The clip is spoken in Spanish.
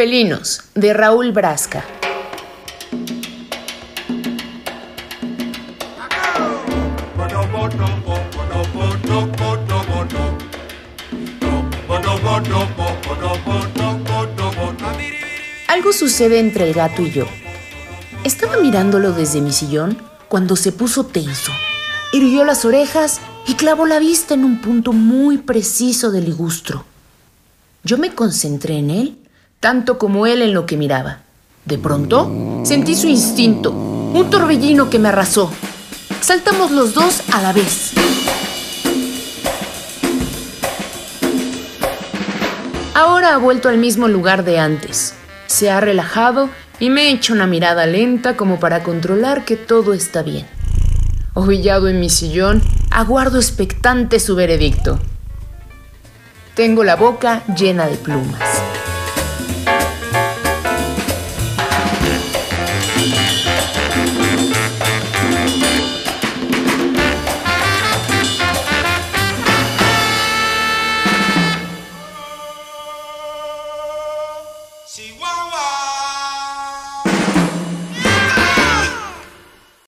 Felinos, de Raúl Brasca. Algo sucede entre el gato y yo. Estaba mirándolo desde mi sillón cuando se puso tenso. Irguió las orejas y clavó la vista en un punto muy preciso del ligustro. Yo me concentré en él tanto como él en lo que miraba. De pronto, sentí su instinto, un torbellino que me arrasó. Saltamos los dos a la vez. Ahora ha vuelto al mismo lugar de antes. Se ha relajado y me echa una mirada lenta como para controlar que todo está bien. Ovillado en mi sillón, aguardo expectante su veredicto. Tengo la boca llena de plumas. She won't.